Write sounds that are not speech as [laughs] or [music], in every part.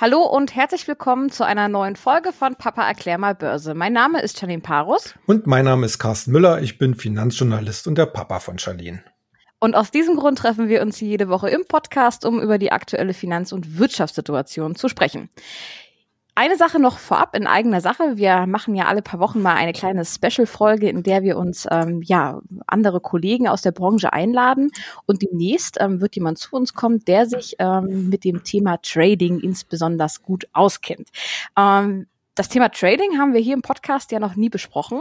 Hallo und herzlich willkommen zu einer neuen Folge von Papa erklär mal Börse. Mein Name ist Charlene Parus. Und mein Name ist Carsten Müller. Ich bin Finanzjournalist und der Papa von Charlene. Und aus diesem Grund treffen wir uns jede Woche im Podcast, um über die aktuelle Finanz- und Wirtschaftssituation zu sprechen. Eine Sache noch vorab in eigener Sache. Wir machen ja alle paar Wochen mal eine kleine Special-Folge, in der wir uns ähm, ja andere Kollegen aus der Branche einladen. Und demnächst ähm, wird jemand zu uns kommen, der sich ähm, mit dem Thema Trading insbesondere gut auskennt. Ähm, das Thema Trading haben wir hier im Podcast ja noch nie besprochen,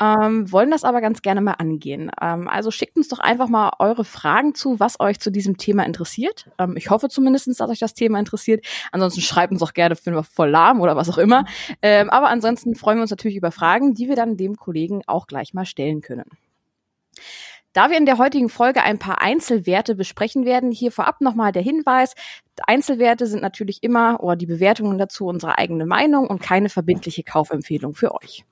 ja. ähm, wollen das aber ganz gerne mal angehen. Ähm, also schickt uns doch einfach mal eure Fragen zu, was euch zu diesem Thema interessiert. Ähm, ich hoffe zumindest, dass euch das Thema interessiert. Ansonsten schreibt uns auch gerne für voll lahm oder was auch immer. Ähm, aber ansonsten freuen wir uns natürlich über Fragen, die wir dann dem Kollegen auch gleich mal stellen können. Da wir in der heutigen Folge ein paar Einzelwerte besprechen werden, hier vorab nochmal der Hinweis. Einzelwerte sind natürlich immer, oder die Bewertungen dazu, unsere eigene Meinung und keine verbindliche Kaufempfehlung für euch.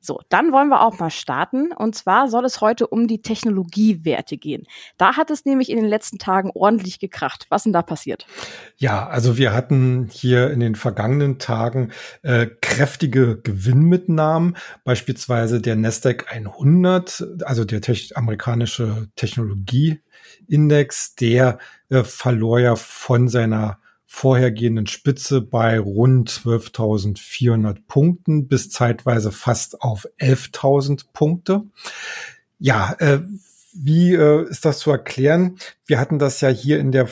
So, dann wollen wir auch mal starten. Und zwar soll es heute um die Technologiewerte gehen. Da hat es nämlich in den letzten Tagen ordentlich gekracht. Was denn da passiert? Ja, also wir hatten hier in den vergangenen Tagen äh, kräftige Gewinnmitnahmen, beispielsweise der Nasdaq 100, also der te amerikanische Technologieindex, der äh, verlor ja von seiner vorhergehenden Spitze bei rund 12.400 Punkten bis zeitweise fast auf 11.000 Punkte. Ja, äh, wie äh, ist das zu erklären? Wir hatten das ja hier in der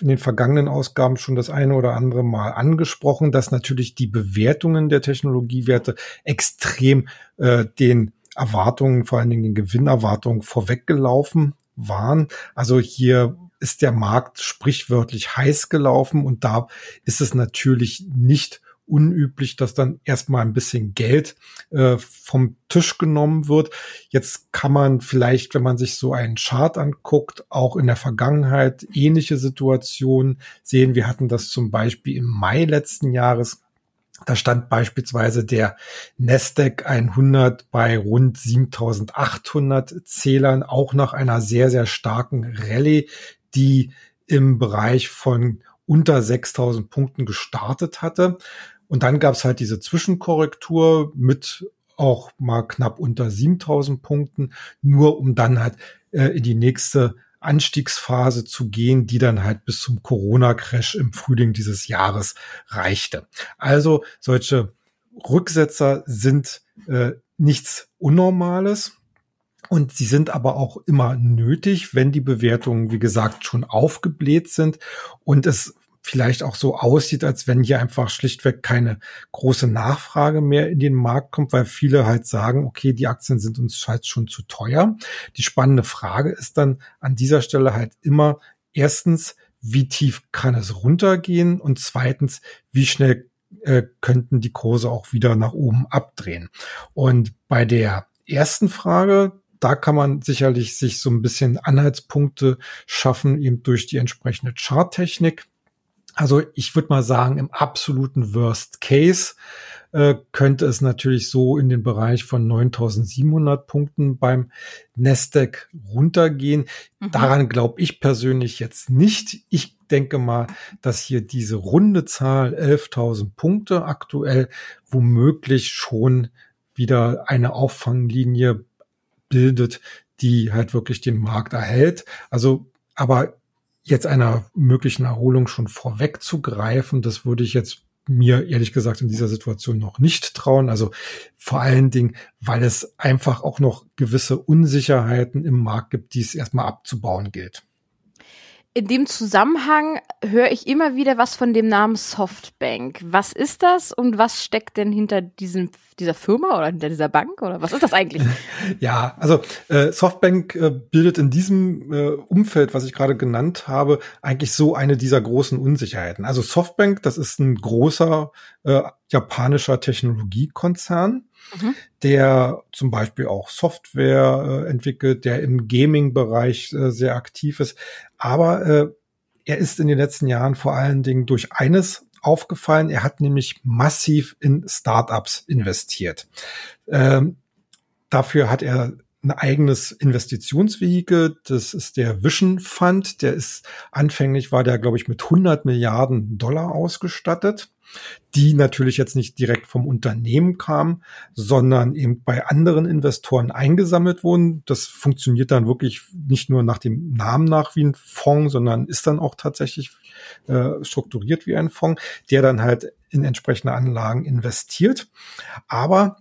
in den vergangenen Ausgaben schon das eine oder andere Mal angesprochen, dass natürlich die Bewertungen der Technologiewerte extrem äh, den Erwartungen, vor allen Dingen den Gewinnerwartungen vorweggelaufen waren. Also hier ist der Markt sprichwörtlich heiß gelaufen und da ist es natürlich nicht unüblich, dass dann erstmal ein bisschen Geld äh, vom Tisch genommen wird. Jetzt kann man vielleicht, wenn man sich so einen Chart anguckt, auch in der Vergangenheit ähnliche Situationen sehen. Wir hatten das zum Beispiel im Mai letzten Jahres. Da stand beispielsweise der Nasdaq 100 bei rund 7800 Zählern, auch nach einer sehr, sehr starken Rallye, die im Bereich von unter 6000 Punkten gestartet hatte. Und dann gab es halt diese Zwischenkorrektur mit auch mal knapp unter 7000 Punkten, nur um dann halt äh, in die nächste Anstiegsphase zu gehen, die dann halt bis zum Corona-Crash im Frühling dieses Jahres reichte. Also solche Rücksetzer sind äh, nichts Unnormales. Und sie sind aber auch immer nötig, wenn die Bewertungen, wie gesagt, schon aufgebläht sind und es vielleicht auch so aussieht, als wenn hier einfach schlichtweg keine große Nachfrage mehr in den Markt kommt, weil viele halt sagen, okay, die Aktien sind uns halt schon zu teuer. Die spannende Frage ist dann an dieser Stelle halt immer erstens, wie tief kann es runtergehen und zweitens, wie schnell äh, könnten die Kurse auch wieder nach oben abdrehen. Und bei der ersten Frage, da kann man sicherlich sich so ein bisschen Anhaltspunkte schaffen, eben durch die entsprechende Charttechnik. Also ich würde mal sagen, im absoluten Worst Case äh, könnte es natürlich so in den Bereich von 9700 Punkten beim Nasdaq runtergehen. Mhm. Daran glaube ich persönlich jetzt nicht. Ich denke mal, dass hier diese runde Zahl 11.000 Punkte aktuell womöglich schon wieder eine Auffanglinie bildet, die halt wirklich den Markt erhält. Also, aber jetzt einer möglichen Erholung schon vorwegzugreifen, das würde ich jetzt mir ehrlich gesagt in dieser Situation noch nicht trauen. Also vor allen Dingen, weil es einfach auch noch gewisse Unsicherheiten im Markt gibt, die es erstmal abzubauen gilt in dem Zusammenhang höre ich immer wieder was von dem Namen Softbank. Was ist das und was steckt denn hinter diesem, dieser Firma oder hinter dieser Bank oder was ist das eigentlich? [laughs] Ja, also äh, Softbank äh, bildet in diesem äh, Umfeld, was ich gerade genannt habe, eigentlich so eine dieser großen Unsicherheiten. Also Softbank, das ist ein großer äh, japanischer Technologiekonzern mhm. der zum Beispiel auch Software äh, entwickelt, der im Gaming-Bereich äh, sehr aktiv ist. Aber äh, er ist in den letzten Jahren vor allen Dingen durch eines aufgefallen. Er hat nämlich massiv in Startups investiert. Ähm, dafür hat er ein eigenes Investitionsvehikel. Das ist der Vision Fund. Der ist anfänglich war der, glaube ich, mit 100 Milliarden Dollar ausgestattet die natürlich jetzt nicht direkt vom Unternehmen kamen, sondern eben bei anderen Investoren eingesammelt wurden. Das funktioniert dann wirklich nicht nur nach dem Namen nach wie ein Fonds, sondern ist dann auch tatsächlich äh, strukturiert wie ein Fonds, der dann halt in entsprechende Anlagen investiert. Aber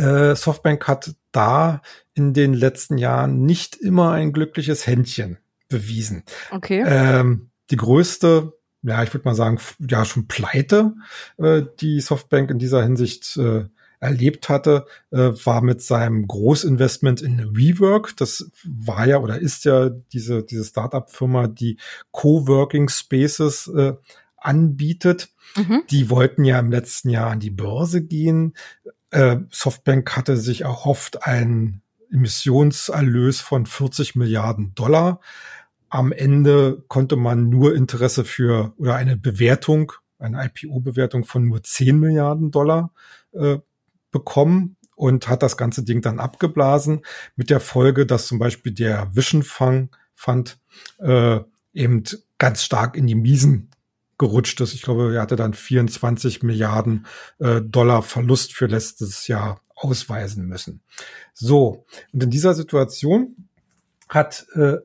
äh, Softbank hat da in den letzten Jahren nicht immer ein glückliches Händchen bewiesen. Okay. Ähm, die größte, ja, ich würde mal sagen, ja, schon Pleite, äh, die Softbank in dieser Hinsicht äh, erlebt hatte, äh, war mit seinem Großinvestment in WeWork. Das war ja oder ist ja diese, diese Startup-Firma, die Coworking Spaces äh, anbietet. Mhm. Die wollten ja im letzten Jahr an die Börse gehen. Äh, Softbank hatte sich erhofft, einen Emissionserlös von 40 Milliarden Dollar. Am Ende konnte man nur Interesse für oder eine Bewertung, eine IPO-Bewertung von nur 10 Milliarden Dollar äh, bekommen und hat das ganze Ding dann abgeblasen mit der Folge, dass zum Beispiel der Vision Fund, äh, eben ganz stark in die Miesen gerutscht ist. Ich glaube, er hatte dann 24 Milliarden äh, Dollar Verlust für letztes Jahr ausweisen müssen. So, und in dieser Situation hat äh,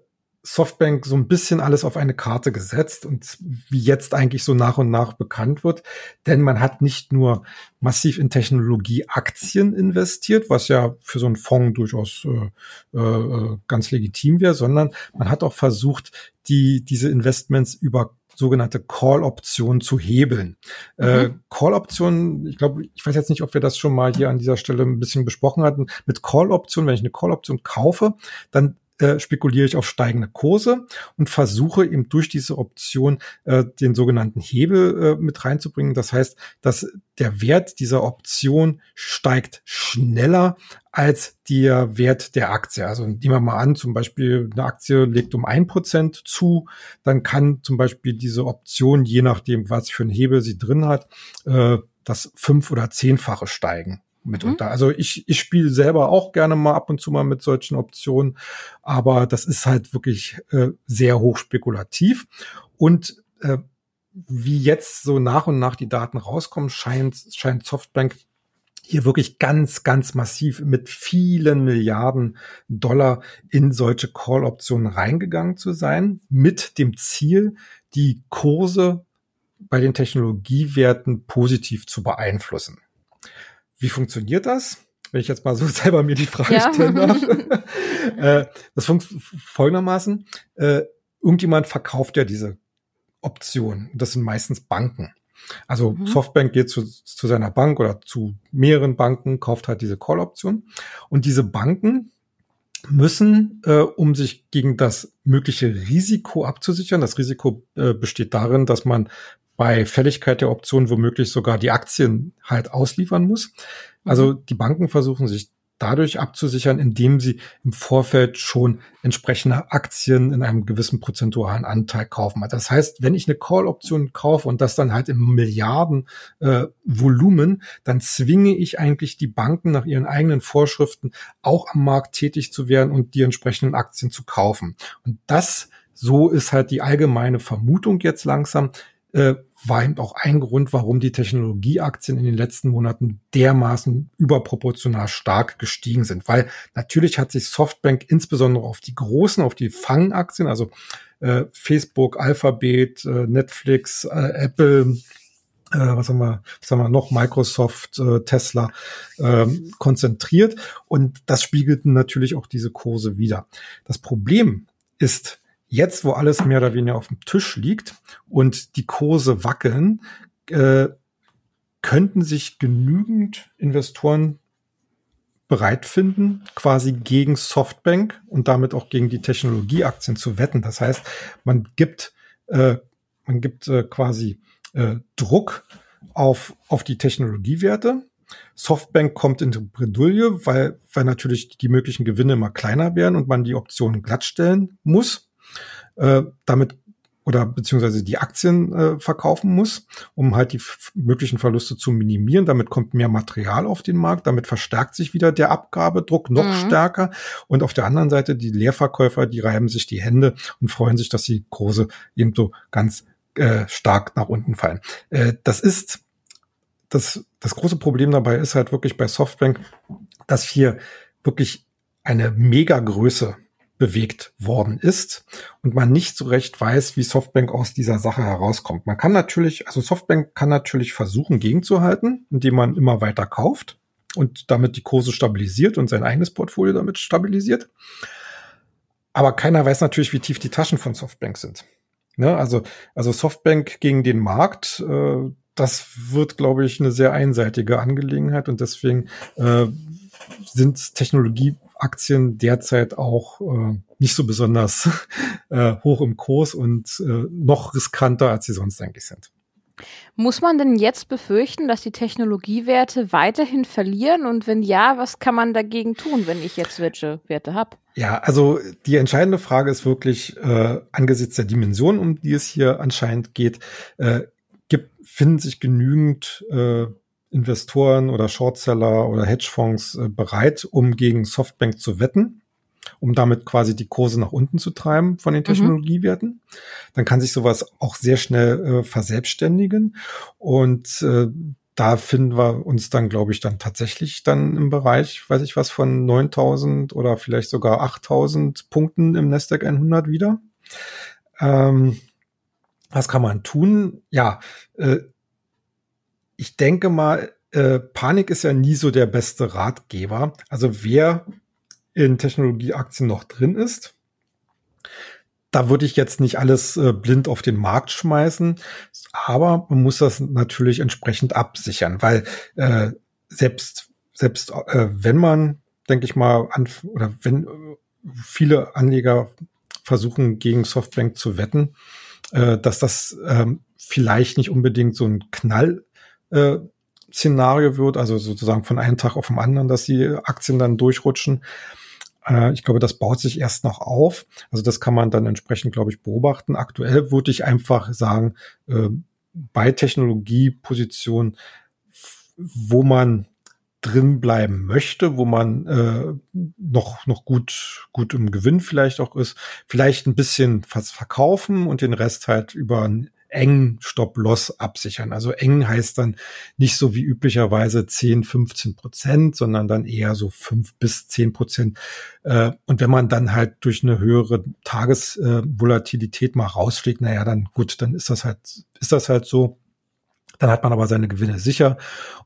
Softbank so ein bisschen alles auf eine Karte gesetzt und wie jetzt eigentlich so nach und nach bekannt wird. Denn man hat nicht nur massiv in Technologieaktien investiert, was ja für so einen Fonds durchaus äh, äh, ganz legitim wäre, sondern man hat auch versucht, die, diese Investments über sogenannte Call-Optionen zu hebeln. Äh, mhm. Äh, Call-Optionen, ich glaube, ich weiß jetzt nicht, ob wir das schon mal hier an dieser Stelle ein bisschen besprochen hatten. Mit Call-Optionen, wenn ich eine Call-Option kaufe, dann äh, spekuliere ich auf steigende Kurse und versuche eben durch diese Option äh, den sogenannten Hebel äh, mit reinzubringen. Das heißt, dass der Wert dieser Option steigt schneller als der Wert der Aktie. Also nehmen wir mal an, zum Beispiel eine Aktie legt um ein Prozent zu, dann kann zum Beispiel diese Option, je nachdem, was für ein Hebel sie drin hat, äh, das fünf- oder zehnfache steigen mitunter. Mhm. Also ich, ich spiele selber auch gerne mal ab und zu mal mit solchen Optionen, aber das ist halt wirklich äh, sehr hoch spekulativ. Und äh, wie jetzt so nach und nach die Daten rauskommen, scheint, scheint Softbank hier wirklich ganz, ganz massiv mit vielen Milliarden Dollar in solche Call-Optionen reingegangen zu sein, mit dem Ziel, die Kurse bei den Technologiewerten positiv zu beeinflussen. Wie funktioniert das? Wenn ich jetzt mal so [laughs] selber mir die Frage ja. stellen darf. [laughs] äh, das funktioniert folgendermaßen. Äh, irgendjemand verkauft ja diese Option. Das sind meistens Banken. Also mhm. Softbank geht zu, zu seiner Bank oder zu mehreren Banken, kauft halt diese Call-Option. Und diese Banken müssen, äh, um sich gegen das mögliche Risiko abzusichern, das Risiko äh, besteht darin, dass man bei Fälligkeit der Option womöglich sogar die Aktien halt ausliefern muss. Also mhm. die Banken versuchen sich dadurch abzusichern, indem sie im Vorfeld schon entsprechende Aktien in einem gewissen prozentualen Anteil kaufen. Also das heißt, wenn ich eine Call-Option kaufe und das dann halt im Milliarden äh, dann zwinge ich eigentlich die Banken nach ihren eigenen Vorschriften auch am Markt tätig zu werden und die entsprechenden Aktien zu kaufen. Und das so ist halt die allgemeine Vermutung jetzt langsam, äh, war eben auch ein Grund, warum die Technologieaktien in den letzten Monaten dermaßen überproportional stark gestiegen sind. Weil natürlich hat sich Softbank insbesondere auf die großen, auf die Fangaktien, also äh, Facebook, Alphabet, äh, Netflix, äh, Apple, äh, was haben wir, was haben wir noch, Microsoft, äh, Tesla ähm, konzentriert. Und das spiegelten natürlich auch diese Kurse wieder. Das Problem ist, Jetzt, wo alles mehr oder weniger auf dem Tisch liegt und die Kurse wackeln, äh, könnten sich genügend Investoren bereit finden, quasi gegen Softbank und damit auch gegen die Technologieaktien zu wetten. Das heißt, man gibt, äh, man gibt äh, quasi äh, Druck auf, auf die Technologiewerte. Softbank kommt in die Bredouille, weil, weil natürlich die möglichen Gewinne immer kleiner werden und man die Optionen glattstellen muss. Äh, damit oder beziehungsweise die Aktien äh, verkaufen muss, um halt die möglichen Verluste zu minimieren. Damit kommt mehr Material auf den Markt, damit verstärkt sich wieder der Abgabedruck noch mhm. stärker. Und auf der anderen Seite die Leerverkäufer, die reiben sich die Hände und freuen sich, dass die Kurse eben so ganz äh, stark nach unten fallen. Äh, das ist das, das große Problem dabei ist halt wirklich bei Softbank, dass hier wirklich eine Megagröße bewegt worden ist und man nicht so recht weiß, wie Softbank aus dieser Sache herauskommt. Man kann natürlich, also Softbank kann natürlich versuchen, gegenzuhalten, indem man immer weiter kauft und damit die Kurse stabilisiert und sein eigenes Portfolio damit stabilisiert. Aber keiner weiß natürlich, wie tief die Taschen von Softbank sind. Ne? Also, also Softbank gegen den Markt, äh, das wird, glaube ich, eine sehr einseitige Angelegenheit und deswegen äh, sind Technologieaktien derzeit auch äh, nicht so besonders [laughs] äh, hoch im Kurs und äh, noch riskanter, als sie sonst eigentlich sind. Muss man denn jetzt befürchten, dass die Technologiewerte weiterhin verlieren? Und wenn ja, was kann man dagegen tun, wenn ich jetzt welche Werte habe? Ja, also die entscheidende Frage ist wirklich äh, angesichts der Dimension, um die es hier anscheinend geht, äh, gibt, finden sich genügend äh, Investoren oder Shortseller oder Hedgefonds äh, bereit, um gegen Softbank zu wetten, um damit quasi die Kurse nach unten zu treiben von den mhm. Technologiewerten. Mhm. Dann kann sich sowas auch sehr schnell äh, verselbstständigen und äh, da finden wir uns dann, glaube ich, dann tatsächlich dann im Bereich, weiß ich was, von 9000 oder vielleicht sogar 8000 Punkten im Nasdaq 100 wieder. Ähm, was kann man tun? Ja, äh, ich denke mal, äh, Panik ist ja nie so der beste Ratgeber. Also wer in Technologieaktien noch drin ist, da würde ich jetzt nicht alles äh, blind auf den Markt schmeißen, aber man muss das natürlich entsprechend absichern, weil äh, selbst selbst äh, wenn man, denke ich mal, an, oder wenn äh, viele Anleger versuchen gegen Softbank zu wetten, äh, dass das ähm, vielleicht nicht unbedingt so ein Knall äh, Szenario wird, also sozusagen von einem Tag auf den anderen, dass die Aktien dann durchrutschen. Äh, ich glaube, das baut sich erst noch auf. Also das kann man dann entsprechend, glaube ich, beobachten. Aktuell würde ich einfach sagen, äh, bei Technologiepositionen, wo man drin bleiben möchte, wo man äh, noch noch gut gut im Gewinn vielleicht auch ist, vielleicht ein bisschen was verkaufen und den Rest halt über ein eng Stop-Loss absichern. Also eng heißt dann nicht so wie üblicherweise 10, 15 Prozent, sondern dann eher so 5 bis 10 Prozent. Äh, und wenn man dann halt durch eine höhere Tagesvolatilität mal rausfliegt, naja, dann gut, dann ist das halt, ist das halt so. Dann hat man aber seine Gewinne sicher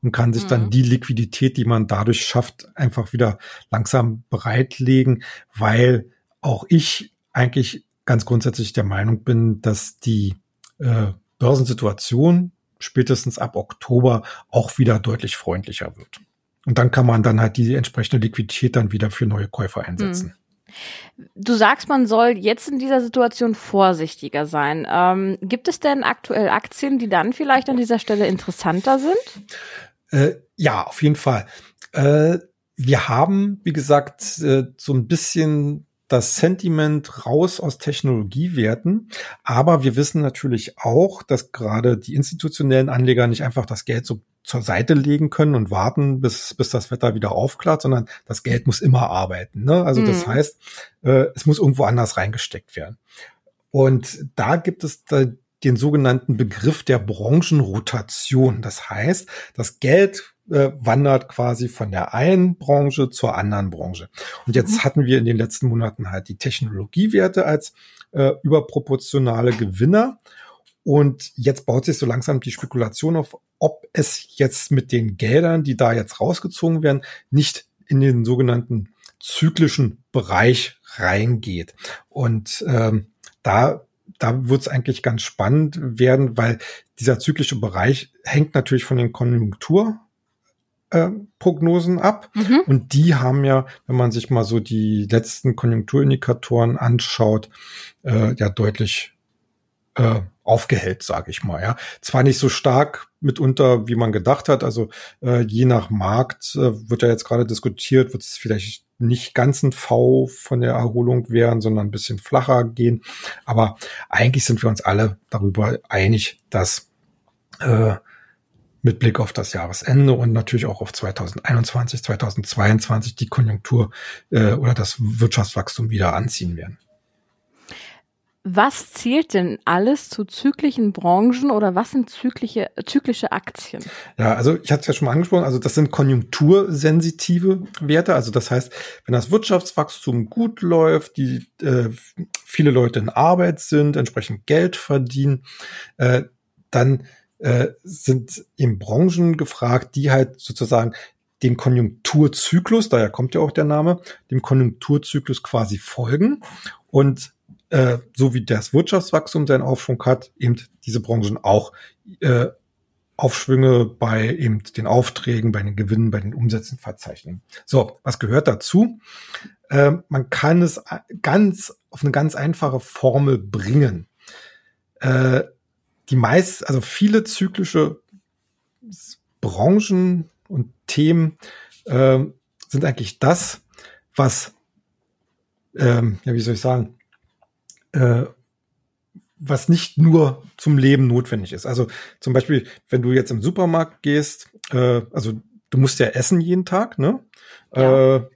und kann sich mhm. dann die Liquidität, die man dadurch schafft, einfach wieder langsam bereitlegen, weil auch ich eigentlich ganz grundsätzlich der Meinung bin, dass die äh, Börsensituation spätestens ab Oktober auch wieder deutlich freundlicher wird. Und dann kann man dann halt die entsprechende Liquidität dann wieder für neue Käufer einsetzen. Hm. Du sagst, man soll jetzt in dieser Situation vorsichtiger sein. Ähm, gibt es denn aktuell Aktien, die dann vielleicht an dieser Stelle interessanter sind? Äh, ja, auf jeden Fall. Äh, wir haben, wie gesagt, äh, so ein bisschen das Sentiment raus aus Technologiewerten. Aber wir wissen natürlich auch, dass gerade die institutionellen Anleger nicht einfach das Geld so zur Seite legen können und warten, bis, bis das Wetter wieder aufklart, sondern das Geld muss immer arbeiten. Ne? Also mhm. das heißt, äh, es muss irgendwo anders reingesteckt werden. Und da gibt es da den sogenannten Begriff der Branchenrotation. Das heißt, das Geld äh, wandert quasi von der einen Branche zur anderen Branche. Und jetzt mhm. hatten wir in den letzten Monaten halt die Technologiewerte als äh, überproportionale Gewinner. Und jetzt baut sich so langsam die Spekulation auf, ob es jetzt mit den Geldern, die da jetzt rausgezogen werden, nicht in den sogenannten zyklischen Bereich reingeht. Und ähm, da da wird es eigentlich ganz spannend werden, weil dieser zyklische Bereich hängt natürlich von den Konjunktur äh, Prognosen ab. Mhm. Und die haben ja, wenn man sich mal so die letzten Konjunkturindikatoren anschaut, äh, ja deutlich äh, aufgehellt, sage ich mal. Ja, zwar nicht so stark mitunter, wie man gedacht hat. Also äh, je nach Markt äh, wird ja jetzt gerade diskutiert, wird es vielleicht nicht ganz ein V von der Erholung wären, sondern ein bisschen flacher gehen. Aber eigentlich sind wir uns alle darüber einig, dass äh, mit Blick auf das Jahresende und natürlich auch auf 2021, 2022 die Konjunktur äh, oder das Wirtschaftswachstum wieder anziehen werden. Was zählt denn alles zu zyklischen Branchen oder was sind zyklische, zyklische Aktien? Ja, also ich hatte es ja schon mal angesprochen, also das sind konjunktursensitive Werte. Also das heißt, wenn das Wirtschaftswachstum gut läuft, die äh, viele Leute in Arbeit sind, entsprechend Geld verdienen, äh, dann äh, sind eben Branchen gefragt, die halt sozusagen den Konjunkturzyklus, daher kommt ja auch der Name, dem Konjunkturzyklus quasi folgen und äh, so wie das Wirtschaftswachstum seinen Aufschwung hat, eben diese Branchen auch äh, Aufschwünge bei eben den Aufträgen, bei den Gewinnen, bei den Umsätzen verzeichnen. So, was gehört dazu? Äh, man kann es ganz auf eine ganz einfache Formel bringen. Äh, die meist, also viele zyklische Branchen und Themen äh, sind eigentlich das, was, ähm, ja, wie soll ich sagen, äh, was nicht nur zum Leben notwendig ist. Also zum Beispiel, wenn du jetzt im Supermarkt gehst, äh, also du musst ja essen jeden Tag, ne? Ja. Äh,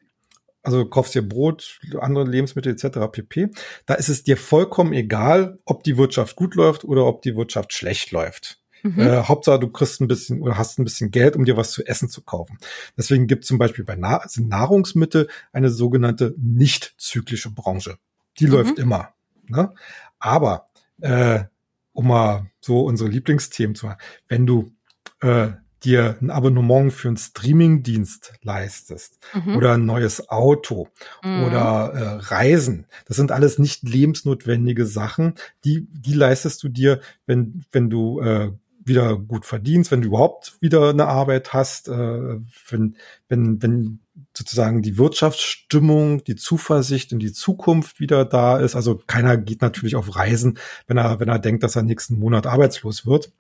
also kaufst dir Brot, andere Lebensmittel etc. pp. Da ist es dir vollkommen egal, ob die Wirtschaft gut läuft oder ob die Wirtschaft schlecht läuft. Mhm. Äh, Hauptsache, du kriegst ein bisschen oder hast ein bisschen Geld, um dir was zu essen zu kaufen. Deswegen gibt es zum Beispiel bei Na Nahrungsmittel eine sogenannte nicht zyklische Branche. Die mhm. läuft immer. Ne? Aber äh, um mal so unsere Lieblingsthemen zu machen, wenn du äh, dir ein Abonnement für einen Streamingdienst leistest mhm. oder ein neues Auto mhm. oder äh, Reisen, das sind alles nicht lebensnotwendige Sachen, die die leistest du dir, wenn wenn du äh, wieder gut verdienst, wenn du überhaupt wieder eine Arbeit hast, äh, wenn wenn wenn sozusagen die Wirtschaftsstimmung, die Zuversicht in die Zukunft wieder da ist. Also keiner geht natürlich auf Reisen, wenn er, wenn er denkt, dass er nächsten Monat arbeitslos wird.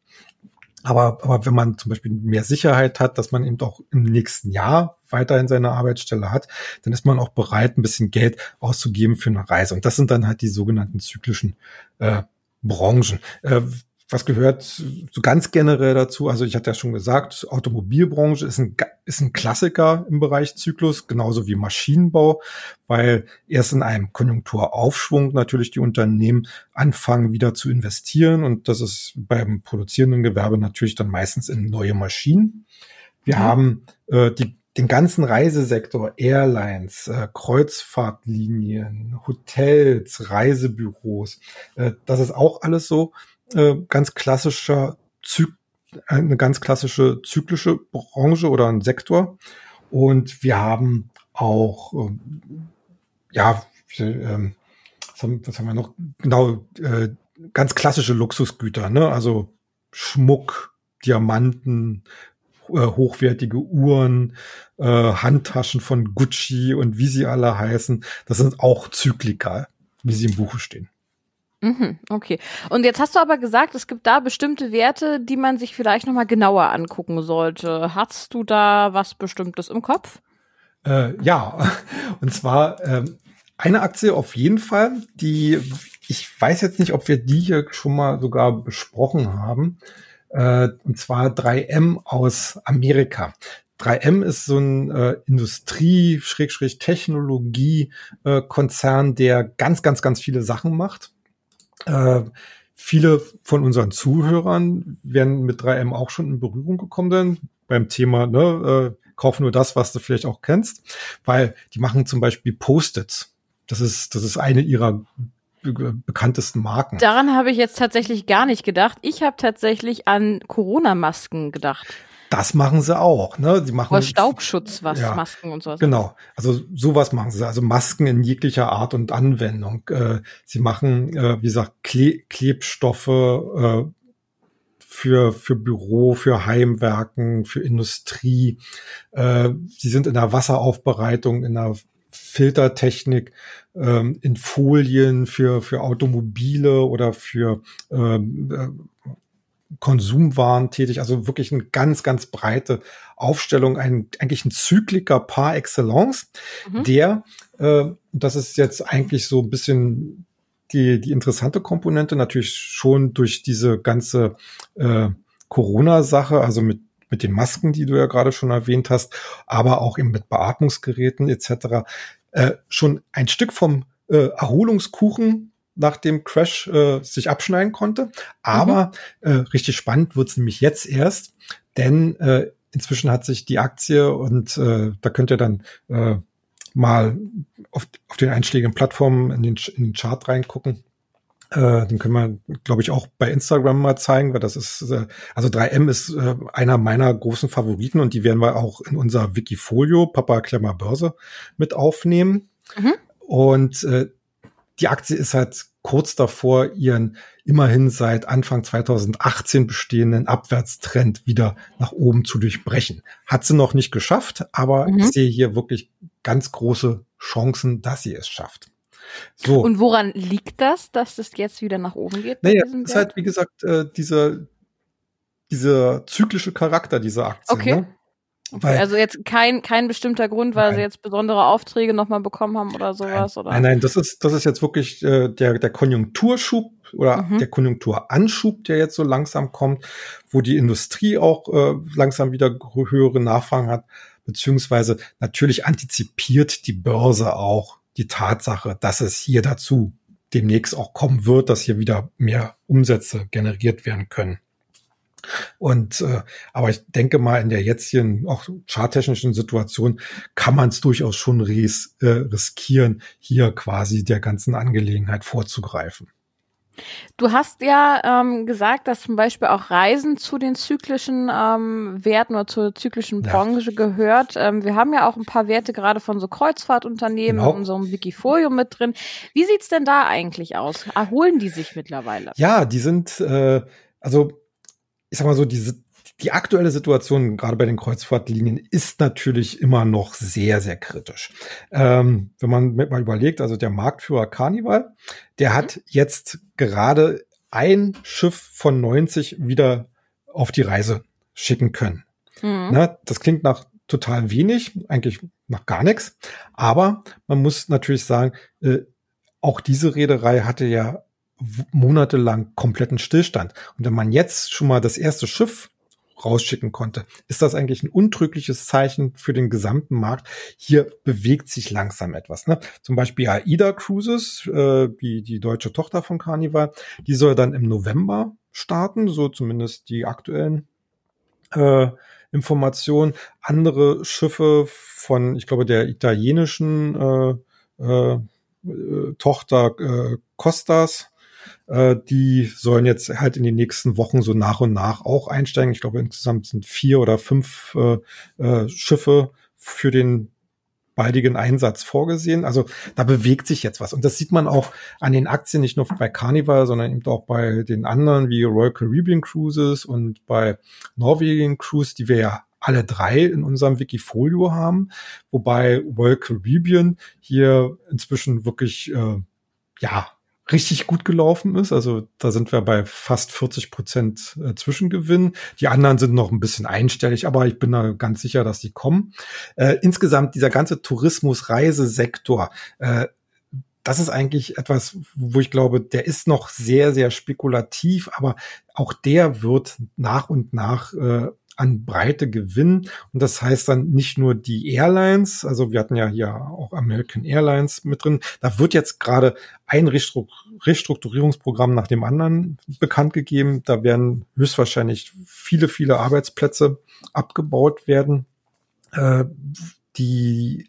Aber, aber wenn man zum Beispiel mehr Sicherheit hat, dass man eben auch im nächsten Jahr weiterhin seine Arbeitsstelle hat, dann ist man auch bereit, ein bisschen Geld auszugeben für eine Reise. Und das sind dann halt die sogenannten zyklischen äh, Branchen. Äh, was gehört so ganz generell dazu? Also ich hatte ja schon gesagt, Automobilbranche ist ein, ist ein Klassiker im Bereich Zyklus, genauso wie Maschinenbau, weil erst in einem Konjunkturaufschwung natürlich die Unternehmen anfangen wieder zu investieren und das ist beim produzierenden Gewerbe natürlich dann meistens in neue Maschinen. Wir mhm. haben äh, die den ganzen Reisesektor, Airlines, äh, Kreuzfahrtlinien, Hotels, Reisebüros, äh, das ist auch alles so äh, ganz klassischer Zyk eine ganz klassische zyklische Branche oder ein Sektor. Und wir haben auch, äh, ja, äh, was, haben, was haben wir noch? Genau, äh, ganz klassische Luxusgüter, ne? Also Schmuck, Diamanten, äh, hochwertige Uhren, äh, Handtaschen von Gucci und wie sie alle heißen. Das sind auch Zyklika, wie sie im Buche stehen. Mhm, okay. Und jetzt hast du aber gesagt, es gibt da bestimmte Werte, die man sich vielleicht nochmal genauer angucken sollte. Hast du da was Bestimmtes im Kopf? Äh, ja, [laughs] und zwar äh, eine Aktie auf jeden Fall, die ich weiß jetzt nicht, ob wir die hier schon mal sogar besprochen haben. Äh, und zwar 3M aus Amerika. 3M ist so ein äh, Industrie-Technologie-Konzern, äh, der ganz, ganz, ganz viele Sachen macht. Äh, viele von unseren Zuhörern werden mit 3M auch schon in Berührung gekommen sein beim Thema, ne, äh, kauf nur das, was du vielleicht auch kennst, weil die machen zum Beispiel Post-its. Das ist, das ist eine ihrer bekanntesten Marken. Daran habe ich jetzt tatsächlich gar nicht gedacht. Ich habe tatsächlich an Corona-Masken gedacht. Das machen sie auch. Ne? Sie machen Oder Staubschutz, was ja, Masken und sowas. Genau. Also sowas machen sie. Also Masken in jeglicher Art und Anwendung. Äh, sie machen, äh, wie gesagt, Kle Klebstoffe äh, für für Büro, für Heimwerken, für Industrie. Äh, sie sind in der Wasseraufbereitung, in der Filtertechnik, ähm, in Folien für für Automobile oder für ähm, äh, Konsumwaren tätig, also wirklich eine ganz, ganz breite Aufstellung, ein, eigentlich ein Zykliker par excellence, mhm. der, äh, das ist jetzt eigentlich so ein bisschen die, die interessante Komponente, natürlich schon durch diese ganze äh, Corona-Sache, also mit mit den Masken, die du ja gerade schon erwähnt hast, aber auch eben mit Beatmungsgeräten etc. Äh, schon ein Stück vom äh, Erholungskuchen nach dem Crash äh, sich abschneiden konnte. Aber mhm. äh, richtig spannend wird's nämlich jetzt erst, denn äh, inzwischen hat sich die Aktie und äh, da könnt ihr dann äh, mal auf, auf den einschlägigen Plattformen in den, in den Chart reingucken. Äh, den können wir, glaube ich, auch bei Instagram mal zeigen, weil das ist, äh, also 3M ist äh, einer meiner großen Favoriten und die werden wir auch in unser Wikifolio, Papa Klemmer Börse, mit aufnehmen. Mhm. Und äh, die Aktie ist halt kurz davor, ihren immerhin seit Anfang 2018 bestehenden Abwärtstrend wieder nach oben zu durchbrechen. Hat sie noch nicht geschafft, aber mhm. ich sehe hier wirklich ganz große Chancen, dass sie es schafft. So. Und woran liegt das, dass es jetzt wieder nach oben geht? Naja, es ist halt, wie gesagt, äh, dieser, dieser zyklische Charakter dieser Aktie. Okay. Ne? Okay, also jetzt kein, kein bestimmter Grund, weil nein. sie jetzt besondere Aufträge nochmal bekommen haben oder sowas? Nein, oder? nein, nein, das ist, das ist jetzt wirklich äh, der, der Konjunkturschub oder mhm. der Konjunkturanschub, der jetzt so langsam kommt, wo die Industrie auch äh, langsam wieder höhere Nachfragen hat, beziehungsweise natürlich antizipiert die Börse auch die Tatsache, dass es hier dazu demnächst auch kommen wird, dass hier wieder mehr Umsätze generiert werden können. Und äh, aber ich denke mal, in der jetzigen auch charttechnischen Situation kann man es durchaus schon ris äh, riskieren, hier quasi der ganzen Angelegenheit vorzugreifen. Du hast ja ähm, gesagt, dass zum Beispiel auch Reisen zu den zyklischen ähm, Werten oder zur zyklischen Branche ja. gehört. Ähm, wir haben ja auch ein paar Werte gerade von so Kreuzfahrtunternehmen genau. in unserem Wikifolio mit drin. Wie sieht's denn da eigentlich aus? Erholen die sich mittlerweile? Ja, die sind, äh, also ich sag mal so, diese die aktuelle Situation, gerade bei den Kreuzfahrtlinien, ist natürlich immer noch sehr, sehr kritisch. Ähm, wenn man mal überlegt, also der Marktführer Carnival, der hat jetzt gerade ein Schiff von 90 wieder auf die Reise schicken können. Mhm. Na, das klingt nach total wenig, eigentlich nach gar nichts. Aber man muss natürlich sagen, äh, auch diese Reederei hatte ja monatelang kompletten Stillstand. Und wenn man jetzt schon mal das erste Schiff rausschicken konnte. Ist das eigentlich ein untrügliches Zeichen für den gesamten Markt? Hier bewegt sich langsam etwas. Ne? Zum Beispiel AIDA Cruises, äh, die, die deutsche Tochter von Carnival, die soll dann im November starten, so zumindest die aktuellen äh, Informationen. Andere Schiffe von, ich glaube, der italienischen äh, äh, Tochter äh, Costas äh, die sollen jetzt halt in den nächsten Wochen so nach und nach auch einsteigen. Ich glaube, insgesamt sind vier oder fünf äh, äh, Schiffe für den baldigen Einsatz vorgesehen. Also da bewegt sich jetzt was. Und das sieht man auch an den Aktien, nicht nur bei Carnival, sondern eben auch bei den anderen wie Royal Caribbean Cruises und bei Norwegian Cruise, die wir ja alle drei in unserem Wikifolio haben. Wobei Royal Caribbean hier inzwischen wirklich, äh, ja, richtig gut gelaufen ist. Also da sind wir bei fast 40 Prozent äh, Zwischengewinn. Die anderen sind noch ein bisschen einstellig, aber ich bin da ganz sicher, dass die kommen. Äh, insgesamt dieser ganze Tourismus-Reisesektor, äh, das ist eigentlich etwas, wo ich glaube, der ist noch sehr, sehr spekulativ, aber auch der wird nach und nach äh, an Breite gewinnen. Und das heißt dann nicht nur die Airlines, also wir hatten ja hier auch American Airlines mit drin. Da wird jetzt gerade ein Restrukturierungsprogramm nach dem anderen bekannt gegeben. Da werden höchstwahrscheinlich viele, viele Arbeitsplätze abgebaut werden. Äh, die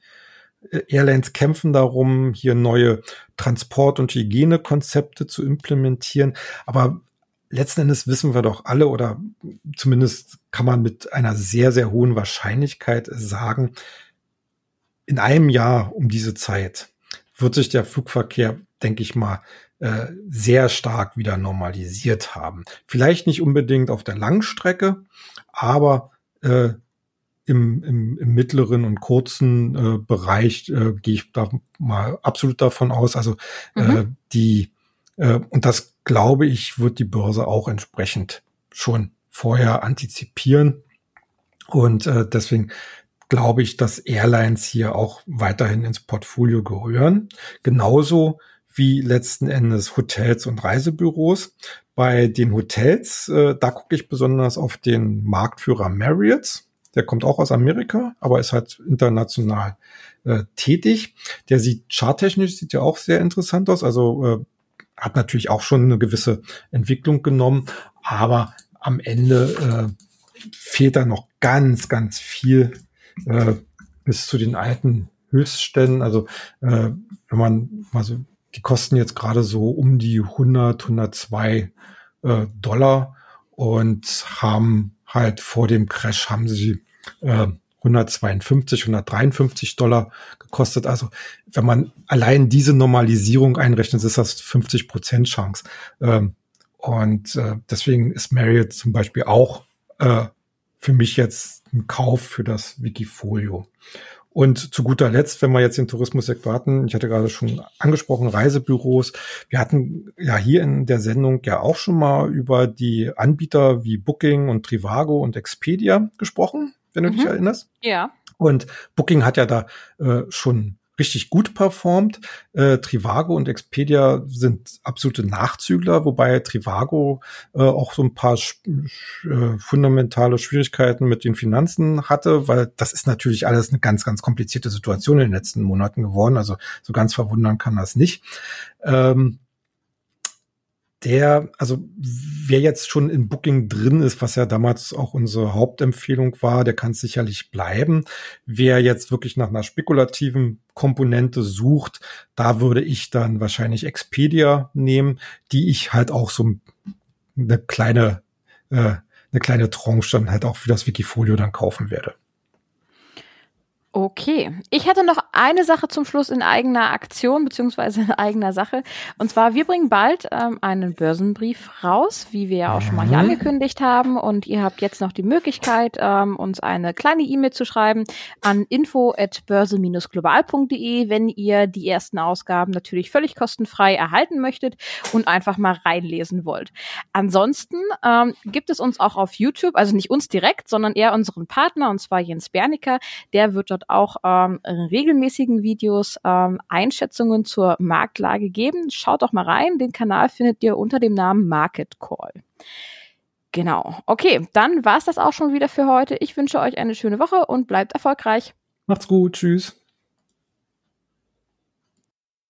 Airlines kämpfen darum, hier neue Transport- und Hygienekonzepte zu implementieren. Aber letzten Endes wissen wir doch alle oder zumindest kann man mit einer sehr, sehr hohen Wahrscheinlichkeit sagen, in einem Jahr um diese Zeit wird sich der Flugverkehr, denke ich mal, äh, sehr stark wieder normalisiert haben. Vielleicht nicht unbedingt auf der Langstrecke, aber äh, im, im, im mittleren und kurzen äh, Bereich äh, gehe ich da mal absolut davon aus. Also äh, mhm. äh, die äh, und das glaube ich, wird die Börse auch entsprechend schon vorher antizipieren. Und äh, deswegen glaube ich, dass Airlines hier auch weiterhin ins Portfolio gehören. Genauso wie letzten Endes Hotels und Reisebüros. Bei den Hotels, äh, da gucke ich besonders auf den Marktführer Marriott. Der kommt auch aus Amerika, aber ist halt international äh, tätig. Der sieht charttechnisch sieht ja auch sehr interessant aus. Also äh, hat natürlich auch schon eine gewisse Entwicklung genommen, aber am Ende äh, fehlt da noch ganz, ganz viel äh, bis zu den alten Höchstständen. Also äh, wenn man mal so die kosten jetzt gerade so um die 100, 102 äh, Dollar und haben halt vor dem Crash haben sie äh, 152, 153 Dollar gekostet. Also wenn man allein diese Normalisierung einrechnet, ist das 50 Prozent Chance. Ähm, und äh, deswegen ist Marriott zum Beispiel auch äh, für mich jetzt ein Kauf für das Wikifolio. Und zu guter Letzt, wenn wir jetzt den Tourismussektor hatten, ich hatte gerade schon angesprochen, Reisebüros. Wir hatten ja hier in der Sendung ja auch schon mal über die Anbieter wie Booking und Trivago und Expedia gesprochen, wenn du mhm. dich erinnerst. Ja. Und Booking hat ja da äh, schon richtig gut performt. Äh, Trivago und Expedia sind absolute Nachzügler, wobei Trivago äh, auch so ein paar äh, fundamentale Schwierigkeiten mit den Finanzen hatte, weil das ist natürlich alles eine ganz, ganz komplizierte Situation in den letzten Monaten geworden. Also so ganz verwundern kann das nicht. Ähm, der, also wer jetzt schon in Booking drin ist, was ja damals auch unsere Hauptempfehlung war, der kann sicherlich bleiben. Wer jetzt wirklich nach einer spekulativen Komponente sucht, da würde ich dann wahrscheinlich Expedia nehmen, die ich halt auch so eine kleine, äh, eine kleine Tranche dann halt auch für das Wikifolio dann kaufen werde. Okay. Ich hätte noch eine Sache zum Schluss in eigener Aktion beziehungsweise in eigener Sache. Und zwar, wir bringen bald ähm, einen Börsenbrief raus, wie wir ja auch schon mal hier mhm. angekündigt haben. Und ihr habt jetzt noch die Möglichkeit, ähm, uns eine kleine E-Mail zu schreiben an info@börse-global.de, wenn ihr die ersten Ausgaben natürlich völlig kostenfrei erhalten möchtet und einfach mal reinlesen wollt. Ansonsten ähm, gibt es uns auch auf YouTube, also nicht uns direkt, sondern eher unseren Partner, und zwar Jens Bernicker. Der wird dort auch ähm, regelmäßigen Videos ähm, Einschätzungen zur Marktlage geben. Schaut doch mal rein. Den Kanal findet ihr unter dem Namen Market Call. Genau. Okay, dann war's das auch schon wieder für heute. Ich wünsche euch eine schöne Woche und bleibt erfolgreich. Macht's gut. Tschüss.